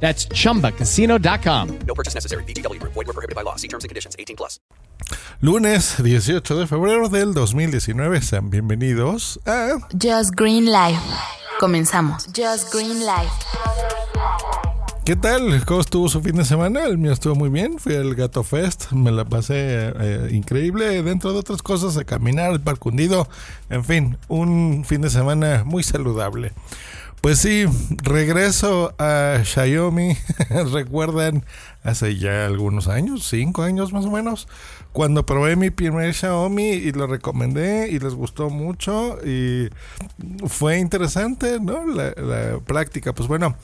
That's chumbacasino.com. No purchase necessary. BGW. Void were prohibited by law. See terms and conditions. 18 plus. Lunes 18 de febrero del 2019. Sean bienvenidos a Just Green Life. Comenzamos. Just Green Life. ¿Qué tal? ¿Cómo estuvo su fin de semana? El mío estuvo muy bien. Fui al Gato Fest. Me la pasé eh, increíble. Dentro de otras cosas, a caminar, al parque hundido. En fin, un fin de semana muy saludable. Pues sí, regreso a Xiaomi. Recuerdan hace ya algunos años, cinco años más o menos, cuando probé mi primer Xiaomi y lo recomendé y les gustó mucho y fue interesante, ¿no? La, práctica. Pues bueno,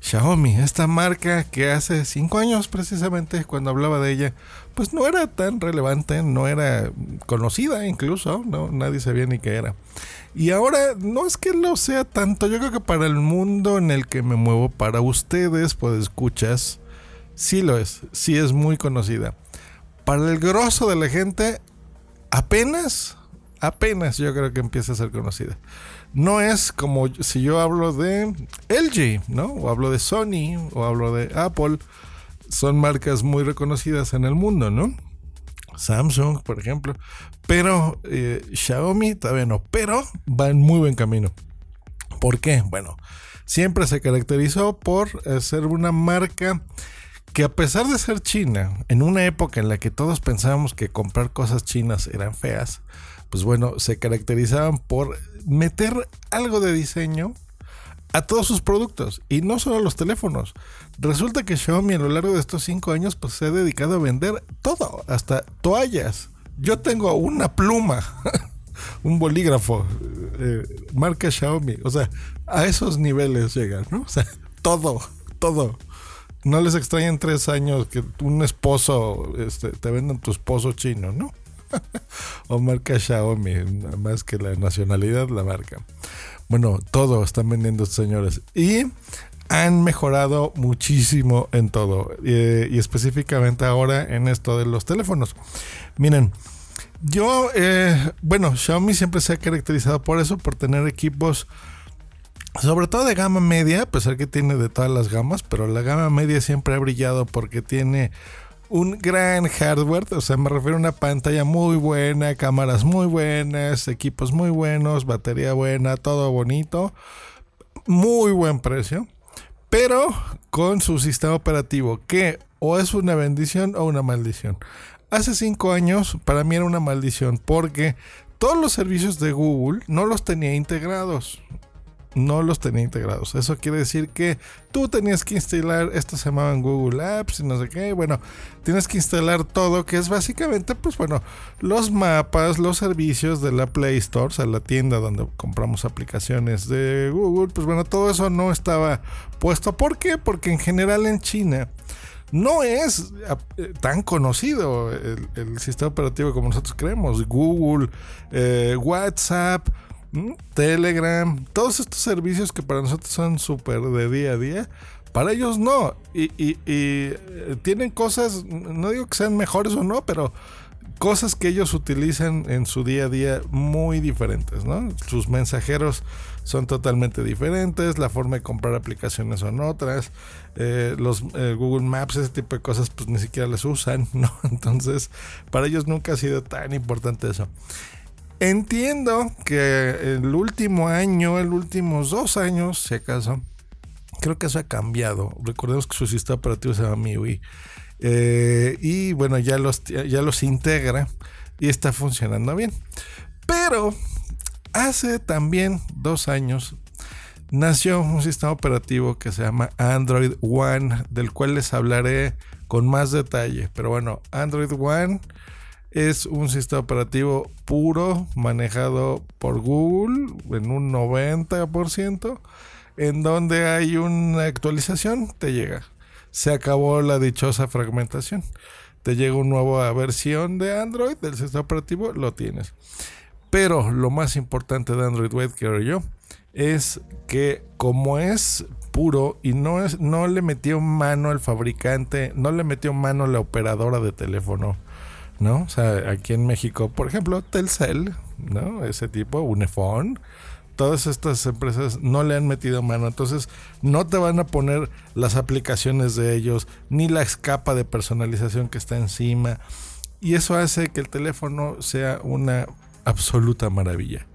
Xiaomi, esta marca que hace cinco años precisamente cuando hablaba de ella, pues no era tan relevante, no era conocida incluso, no nadie sabía ni qué era. Y ahora no es que lo sea tanto, yo creo que para el mundo en el que me muevo, para ustedes, pues escuchas, sí lo es, sí es muy conocida. Para el grosso de la gente, apenas, apenas yo creo que empieza a ser conocida. No es como si yo hablo de LG, ¿no? O hablo de Sony, o hablo de Apple. Son marcas muy reconocidas en el mundo, ¿no? Samsung, por ejemplo. Pero eh, Xiaomi todavía no. Pero va en muy buen camino. ¿Por qué? Bueno, siempre se caracterizó por eh, ser una marca que a pesar de ser china, en una época en la que todos pensábamos que comprar cosas chinas eran feas, pues bueno, se caracterizaban por meter algo de diseño a todos sus productos y no solo a los teléfonos. Resulta que Xiaomi a lo largo de estos cinco años pues se ha dedicado a vender todo, hasta toallas. Yo tengo una pluma, un bolígrafo, eh, marca Xiaomi. O sea, a esos niveles llegan, ¿no? O sea, todo, todo. No les extrañan tres años que un esposo este, te vendan tu esposo chino, ¿no? o marca Xiaomi, más que la nacionalidad, la marca. Bueno, todo están vendiendo estos señores. Y han mejorado muchísimo en todo. Eh, y específicamente ahora en esto de los teléfonos. Miren, yo, eh, bueno, Xiaomi siempre se ha caracterizado por eso, por tener equipos, sobre todo de gama media, a pesar que tiene de todas las gamas, pero la gama media siempre ha brillado porque tiene un gran hardware, o sea, me refiero a una pantalla muy buena, cámaras muy buenas, equipos muy buenos, batería buena, todo bonito, muy buen precio, pero con su sistema operativo que o es una bendición o una maldición. Hace cinco años para mí era una maldición porque todos los servicios de Google no los tenía integrados no los tenía integrados. Eso quiere decir que tú tenías que instalar, esto se llamaban Google Apps y no sé qué, bueno, tienes que instalar todo, que es básicamente, pues bueno, los mapas, los servicios de la Play Store, o sea, la tienda donde compramos aplicaciones de Google, pues bueno, todo eso no estaba puesto. ¿Por qué? Porque en general en China no es eh, tan conocido el, sistema operativo como nosotros creemos. Google, eh, WhatsApp, Telegram, todos estos servicios que para nosotros son súper de día a día, para ellos no. Y, eh, tienen cosas, no digo que sean mejores o no, pero cosas que ellos utilizan en su día a día muy diferentes, ¿no? Sus mensajeros son totalmente diferentes, la forma de comprar aplicaciones son otras, eh, los eh, Google Maps, ese tipo de cosas, pues ni siquiera las usan, ¿no? Entonces, para ellos nunca ha sido tan importante eso. Entiendo que el último año, el últimos dos años, si acaso, creo que eso ha cambiado. Recordemos que su sistema operativo se llama MIUI. Eh, y bueno, ya los, ya los integra y está funcionando bien. Pero hace también dos años nació un sistema operativo que se llama Android One, del cual les hablaré con más detalle. Pero bueno, Android One es un sistema operativo puro manejado por Google en un 90%, en donde hay una actualización, te llega. Se acabó la dichosa fragmentación. te llega una nueva versión de Android del sistema operativo, lo tienes. Pero lo más importante de Android Wear, creo yo, es que como es puro y no, es, no le metió mano el fabricante, no le metió mano la operadora de teléfono, ¿no? O sea, aquí en México, por ejemplo, Telcel, ¿no? Ese tipo, Unifone, todas estas empresas no le han metido mano, entonces no te van a poner las aplicaciones de ellos, ni la capa de personalización que está encima, y eso hace que el teléfono sea una absoluta maravilla.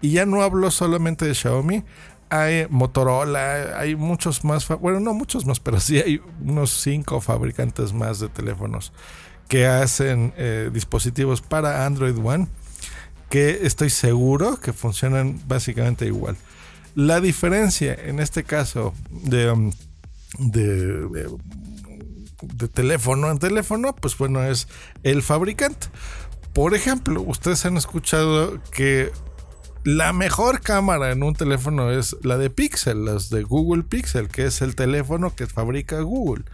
Y ya no hablo solamente de Xiaomi, hay Motorola, hay muchos más, bueno, no muchos más, pero sí hay unos cinco fabricantes más de teléfonos que hacen eh, dispositivos para Android One que estoy seguro que funcionan básicamente igual. La diferencia en este caso de, um, de, de teléfono en teléfono, pues bueno, es el fabricante. Por ejemplo, ustedes han escuchado que la mejor cámara en un teléfono es la de Pixel, las de Google Pixel, que es el teléfono que fabrica Google.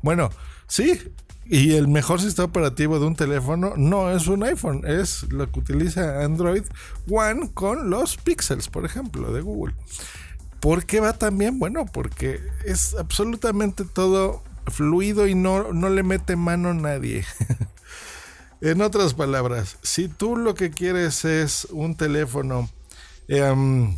Bueno, sí, y el mejor sistema operativo de un teléfono no es un iPhone, es lo que utiliza Android One con los Pixels, por ejemplo, de Google. ¿Por qué va tan bien? Bueno, porque es absolutamente todo fluido y no, no le mete mano a nadie. en otras palabras, si tú lo que quieres es un teléfono Em,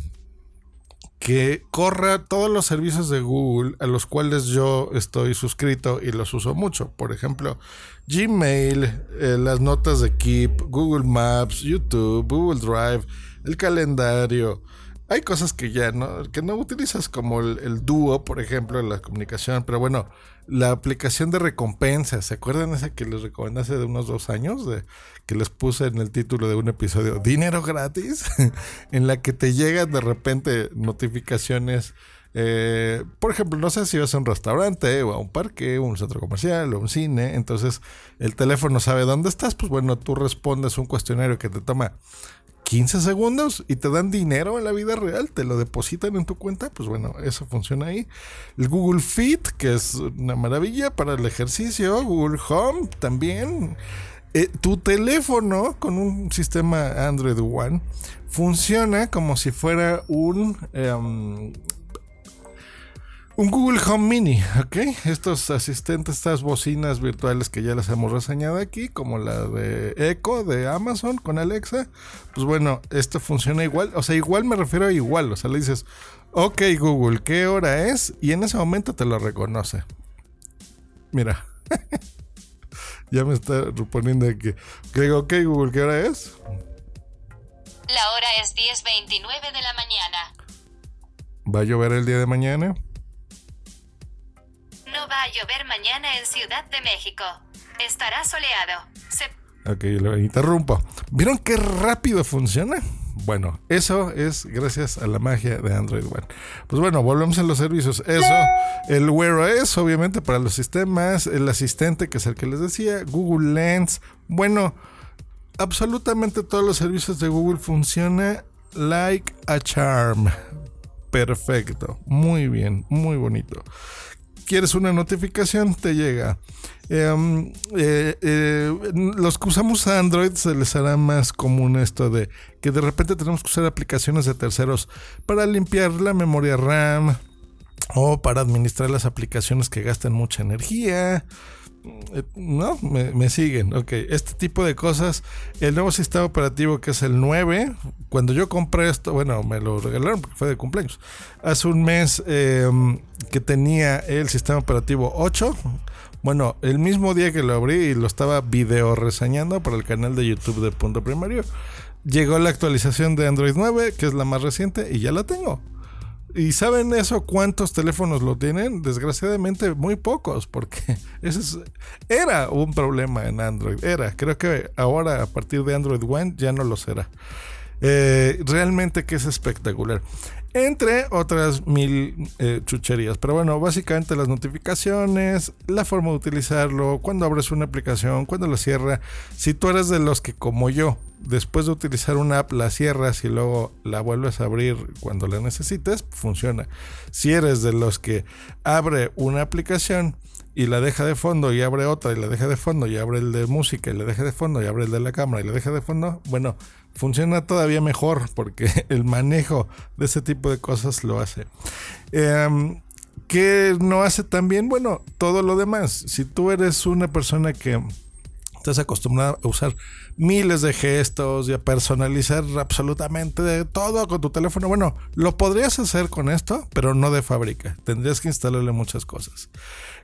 que corra todos los servicios de Google a los cuales yo estoy suscrito y los uso mucho. Por ejemplo, Gmail, eh, las notas de Keep, Google Maps, YouTube, Google Drive, el calendario. Hay cosas que ya no, que no utilizas como el, dúo, por ejemplo, en la comunicación, pero bueno, la aplicación de recompensas. ¿Se acuerdan esa que les recomendé hace de unos dos años? De, que les puse en el título de un episodio, dinero gratis, en la que te llegan de repente notificaciones. Eh, por ejemplo, no sé si vas a un restaurante o a un parque, o un centro comercial o un cine, entonces el teléfono sabe dónde estás, pues bueno, tú respondes un cuestionario que te toma 15 segundos y te dan dinero en la vida real, te lo depositan en tu cuenta, pues bueno, eso funciona ahí. El Google Fit, que es una maravilla para el ejercicio, Google Home también. Eh, tu teléfono con un sistema Android One funciona como si fuera un em, un Google Home Mini, ¿ok? Estos asistentes, estas bocinas virtuales que ya las hemos reseñado aquí, como la de Echo de Amazon con Alexa, pues bueno, esto funciona igual, o sea, igual me refiero a igual, o sea, le dices, ok Google, ¿qué hora es? Y en ese momento te lo reconoce. Mira, ya me está poniendo que, que digo, ok Google, ¿qué hora es? La hora es 10.29 de la mañana. ¿Va a llover el día de mañana? No va a llover mañana en Ciudad de México. Estará soleado. Se... Ok, lo interrumpo. ¿Vieron qué rápido funciona? Bueno, eso es gracias a la magia de Android One. Pues bueno, volvemos a los servicios. Eso, el Wear OS, obviamente para los sistemas, el asistente que es el que les decía, Google Lens. Bueno, absolutamente todos los servicios de Google funcionan like a charm. Perfecto, muy bien, muy bonito quieres una notificación, te llega. Em, eh, eh, los que usamos Android se les hará más común esto de que de repente tenemos que usar aplicaciones de terceros para limpiar la memoria RAM o para administrar las aplicaciones que gastan mucha energía. Eh, no, me, siguen. Ok, este tipo de cosas. El nuevo sistema operativo que es el 9. Cuando yo compré esto, bueno, me lo regalaron porque fue de cumpleaños. Hace un mes em, que tenía el sistema operativo 8. Bueno, el mismo día que lo abrí y lo estaba video reseñando para el canal de YouTube de Punto Primario, llegó la actualización de Android 9, que es la más reciente, y ya la tengo. ¿Y saben eso cuántos teléfonos lo tienen? Desgraciadamente muy pocos, porque ese era un problema en Android. Era, creo que ahora a partir de Android One ya no lo será. Eh, realmente que es espectacular. Entre otras mil eh, chucherías. Pero bueno, básicamente las notificaciones, la forma de utilizarlo, cuando abres una aplicación, cuando la cierra. Si tú eres de los que como yo después de utilizar una app la cierras y luego la vuelves a abrir cuando la necesites, funciona. Si eres de los que abre una aplicación y la deja de fondo y abre otra y la deja de fondo y abre el de música y la deja de fondo y abre el de la cámara y la deja de fondo, bueno, funciona todavía mejor porque el manejo de ese tipo de cosas lo hace. Em, ¿Qué no hace tan bien? Bueno, todo lo demás. Si tú eres una persona que estás acostumbrado a usar miles de gestos y a personalizar absolutamente de todo con tu teléfono. Bueno, lo podrías hacer con esto, pero no de fábrica. Tendrías que instalarle muchas cosas.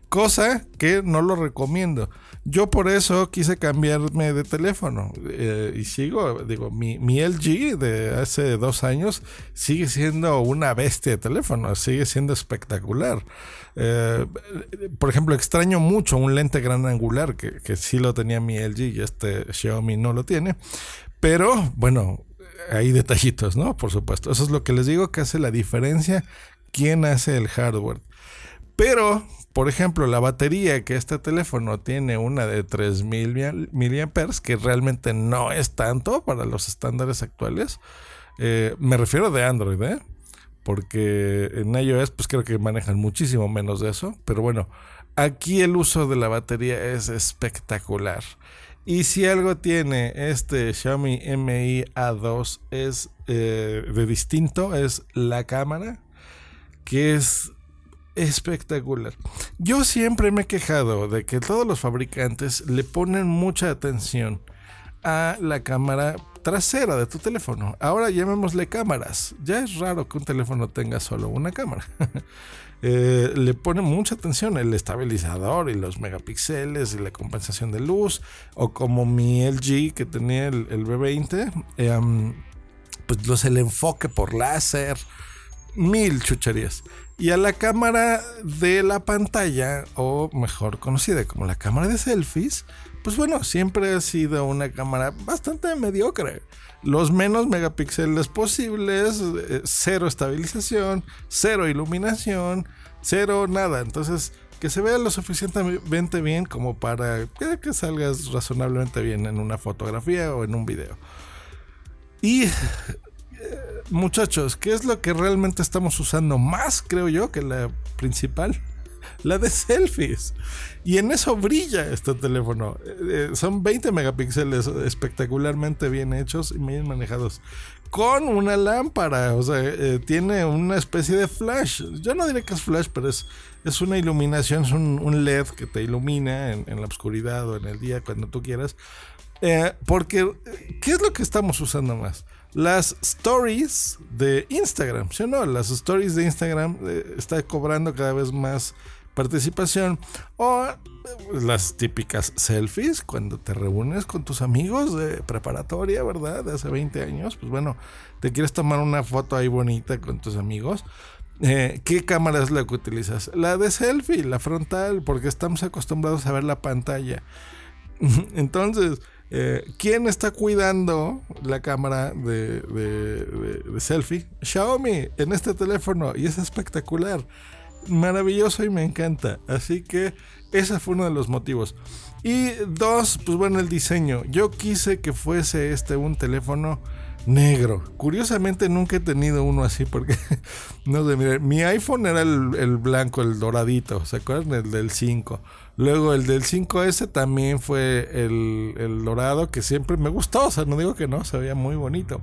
Cosa que no lo recomiendo. Yo por eso quise cambiarme de teléfono. Eh, y sigo, digo, mi, mi, LG de hace dos años sigue siendo una bestia de teléfono. Sigue siendo espectacular. Eh, por ejemplo, extraño mucho un lente gran angular que, que sí lo tenía mi LG y este Xiaomi no lo tiene. Pero bueno, hay detallitos, ¿no? Por supuesto. Eso es lo que les digo que hace la diferencia. ¿Quién hace el hardware? Pero, por ejemplo, la batería que este teléfono tiene una de 3000 mAh, que realmente no es tanto para los estándares actuales. Eh, me refiero de Android, ¿eh? Porque en iOS, pues creo que manejan muchísimo menos de eso. Pero bueno, aquí el uso de la batería es espectacular. Y si algo tiene este Xiaomi Mi A2 es eh, de distinto, es la cámara, que es espectacular. Yo siempre me he quejado de que todos los fabricantes le ponen mucha atención a la cámara trasera de tu teléfono. Ahora llamémosle cámaras. Ya es raro que un teléfono tenga solo una cámara. Eh, le pone mucha atención el estabilizador y los megapíxeles y la compensación de luz. O como mi LG que tenía el, B20, em, pues los el enfoque por láser. Mil chucherías. Y a la cámara de la pantalla, o mejor conocida como la cámara de selfies, pues bueno, siempre ha sido una cámara bastante mediocre. Los menos megapíxeles posibles, eh, cero estabilización, cero iluminación, cero nada. Entonces, que se vea lo suficientemente bien como para que, salgas razonablemente bien en una fotografía o en un video. Y eh, muchachos, ¿qué es lo que realmente estamos usando más, creo yo, que la principal? la de selfies. Y en eso brilla este teléfono. Eh, eh, son 20 megapíxeles espectacularmente bien hechos y bien manejados. Con una lámpara, o sea, eh, tiene una especie de flash. Yo no diré que es flash, pero es, es una iluminación, es un, LED que te ilumina en, la oscuridad o en el día, cuando tú quieras. porque, ¿qué es lo que estamos usando más? Las stories de Instagram, ¿sí o no? Las stories de Instagram está cobrando cada vez más participación o las típicas selfies cuando te reúnes con tus amigos de preparatoria, ¿verdad? De hace 20 años, pues bueno, te quieres tomar una foto ahí bonita con tus amigos. Eh, ¿Qué cámara es la que utilizas? La de selfie, la frontal, porque estamos acostumbrados a ver la pantalla. Entonces, eh, ¿quién está cuidando la cámara de, de selfie? Xiaomi en este teléfono y es espectacular maravilloso y me encanta. Así que ese fue uno de los motivos. Y dos, pues bueno, el diseño. Yo quise que fuese este un teléfono negro. Curiosamente nunca he tenido uno así porque, no sé, mire, mi iPhone era el, blanco, el doradito, ¿se acuerdan? El del 5. Luego el del 5S también fue el, dorado que siempre me gustó, o sea, no digo que no, se veía muy bonito.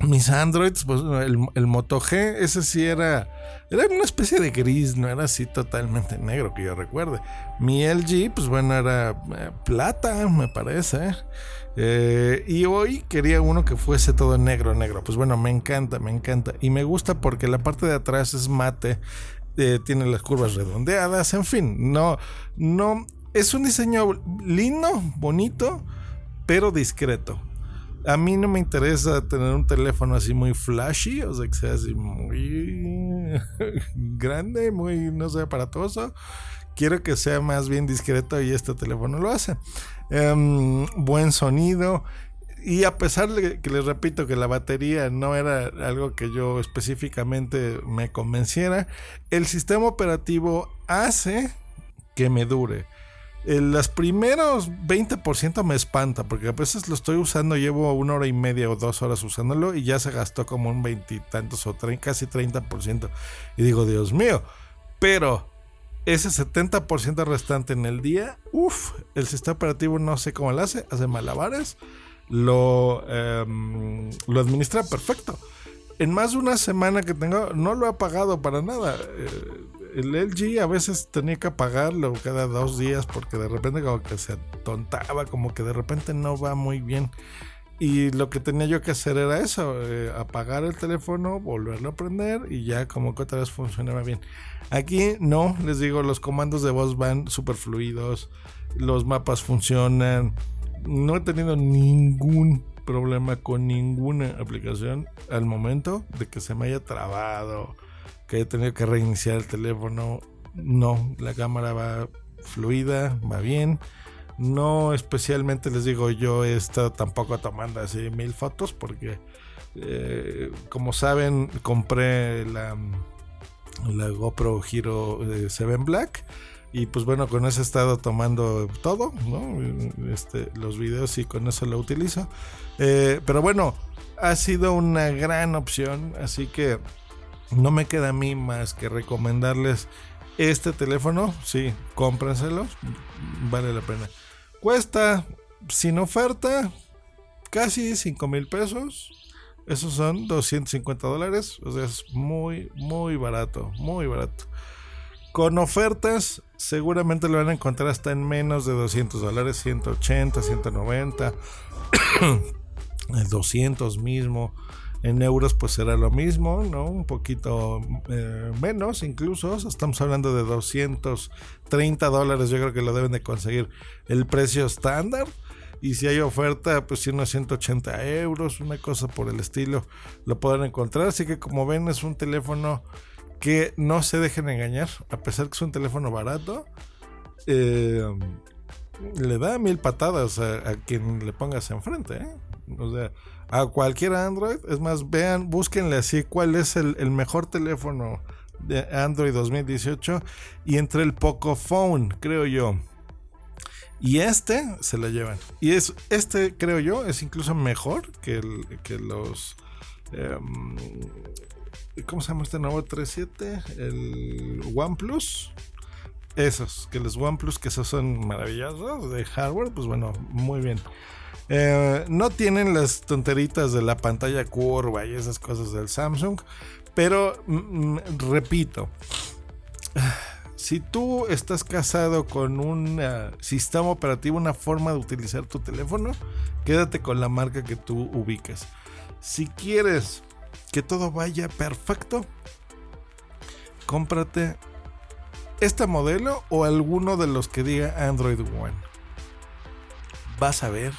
mis Androids, pues el, el Moto G, ese sí era era una especie de gris, no era así totalmente negro que yo recuerde. Mi LG, pues bueno, era eh, plata, me parece. Eh, y hoy quería uno que fuese todo negro, negro. Pues bueno, me encanta, me encanta. Y me gusta porque la parte de atrás es mate, eh, tiene las curvas redondeadas, en fin, no, no, es un diseño lindo, bonito, pero discreto. A mí no me interesa tener un teléfono así muy flashy, o sea, que sea así muy grande, muy, no sé, aparatoso. Quiero que sea más bien discreto y este teléfono lo hace. Em, buen sonido. Y a pesar de que les repito que la batería no era algo que yo específicamente me convenciera, el sistema operativo hace que me dure. Eh, los primeros 20% me espanta, porque a veces lo estoy usando, llevo una hora y media o dos horas usándolo y ya se gastó como un veintitantos o casi 30%. Y digo, Dios mío, pero ese 70% restante en el día, uff, el sistema operativo no sé cómo lo hace, hace malabares, lo, em, lo administra perfecto. En más de una semana que tengo, no lo he apagado para nada. Eh, el LG a veces tenía que apagarlo cada dos días porque de repente como que se atontaba, como que de repente no va muy bien. Y lo que tenía yo que hacer era eso, eh, apagar el teléfono, volverlo a prender y ya como que otra vez funcionaba bien. Aquí no, les digo, los comandos de voz van súper fluidos, los mapas funcionan, no he tenido ningún problema con ninguna aplicación al momento de que se me haya trabado, que haya tenido que reiniciar el teléfono. No, la cámara va fluida, va bien. No especialmente les digo, yo he estado tampoco tomando así mil fotos porque, eh, como saben, compré la, la GoPro Hero eh, 7 Black. Y pues bueno, con eso he estado tomando todo, ¿no? Este, los videos y con eso lo utilizo. Eh, pero bueno, ha sido una gran opción, así que no me queda a mí más que recomendarles este teléfono. Sí, cómprenselo, vale la pena. Cuesta, sin oferta, casi 5 mil pesos. Esos son 250 dólares. O sea, es muy, muy barato, muy barato. Con ofertas, seguramente lo van a encontrar hasta en menos de 200 dólares, 180, 190, 200 mismo. En euros pues será lo mismo, ¿no? Un poquito eh, menos incluso. Estamos hablando de 230 dólares. Yo creo que lo deben de conseguir el precio estándar. Y si hay oferta, pues sí, unos 180 euros, una cosa por el estilo, lo podrán encontrar. Así que como ven, es un teléfono que no se dejen engañar, a pesar que es un teléfono barato, eh, le da mil patadas a, a, quien le pongas enfrente. ¿eh? O sea, a cualquier Android, es más, vean, búsquenle así cuál es el, mejor teléfono de Android 2018 y entre el Pocophone, creo yo. Y este se la llevan. Y es este, creo yo, es incluso mejor que, los. Um, ¿Cómo se llama este nuevo 3.7? El OnePlus. Esos, que los OnePlus, que esos son maravillosos de hardware, pues bueno, muy bien. Eh, no tienen las tonteritas de la pantalla curva y esas cosas del Samsung, pero mm, repito, si tú estás casado con un uh, sistema operativo, una forma de utilizar tu teléfono, quédate con la marca que tú ubicas. Si quieres que todo vaya perfecto, cómprate este modelo o alguno de los que diga Android One. Vas a ver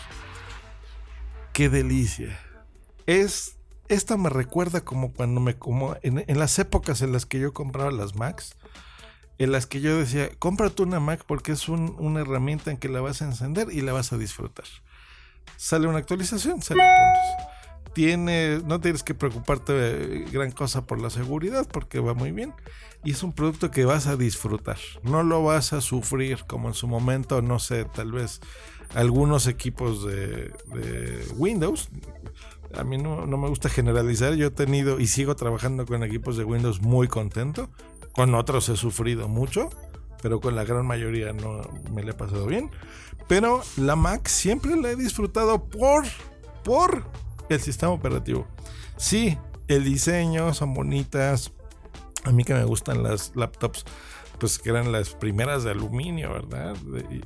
qué delicia. Es esta me recuerda como cuando me como en, las épocas en las que yo compraba las Macs, en las que yo decía, cómprate una Mac porque es un, una herramienta en que la vas a encender y la vas a disfrutar. Sale una actualización, se la pones no tienes que preocuparte de gran cosa por la seguridad porque va muy bien y es un producto que vas a disfrutar, no lo vas a sufrir como en su momento, no sé, tal vez algunos equipos de, de Windows. A mí no, no, me gusta generalizar, yo he tenido y sigo trabajando con equipos de Windows muy contento, con otros he sufrido mucho, pero con la gran mayoría no me le he pasado bien. Pero la Mac siempre la he disfrutado por, por el sistema operativo. Sí, el diseño son bonitas. A mí que me gustan las laptops, pues que eran las primeras de aluminio, ¿verdad?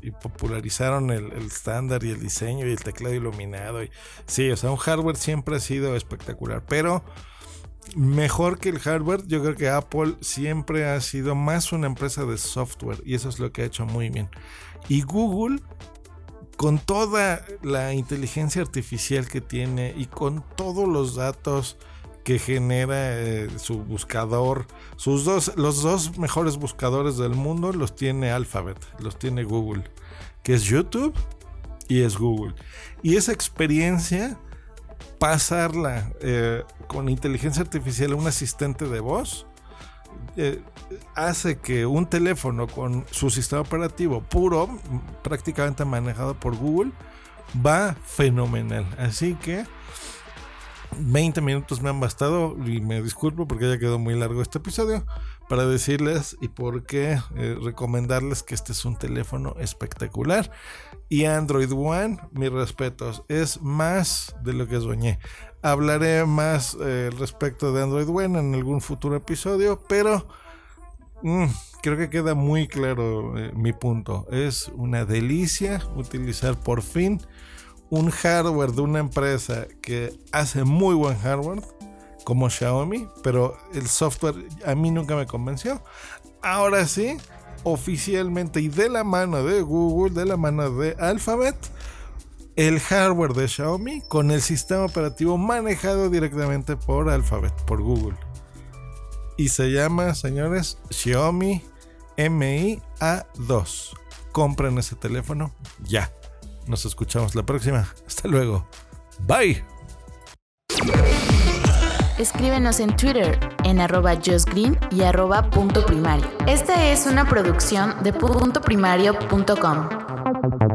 Y, popularizaron el estándar y el diseño y el teclado iluminado. Y, sí, o sea, un hardware siempre ha sido espectacular, pero mejor que el hardware, yo creo que Apple siempre ha sido más una empresa de software y eso es lo que ha hecho muy bien. Y Google con toda la inteligencia artificial que tiene y con todos los datos que genera eh, su buscador, sus dos, los dos mejores buscadores del mundo los tiene Alphabet, los tiene Google, que es YouTube y es Google. Y esa experiencia, pasarla eh, con inteligencia artificial a un asistente de voz, eh, hace que un teléfono con su sistema operativo puro, prácticamente manejado por Google, va fenomenal. Así que 20 minutos me han bastado y me disculpo porque ya quedó muy largo este episodio para decirles y por qué eh, recomendarles que este es un teléfono espectacular y Android One, mis respetos, es más de lo que soñé. Hablaré más eh, respecto de Android One en algún futuro episodio, pero mm, creo que queda muy claro eh, mi punto. Es una delicia utilizar por fin un hardware de una empresa que hace muy buen hardware como Xiaomi, pero el software a mí nunca me convenció. Ahora sí, oficialmente y de la mano de Google, de la mano de Alphabet, el hardware de Xiaomi con el sistema operativo manejado directamente por Alphabet, por Google. Y se llama, señores, Xiaomi Mi A2. Compren ese teléfono ya. Nos escuchamos la próxima. Hasta luego. Bye. Escríbenos en Twitter en arroba justgreen y arroba punto primario. Esta es una producción de puntoprimario.com.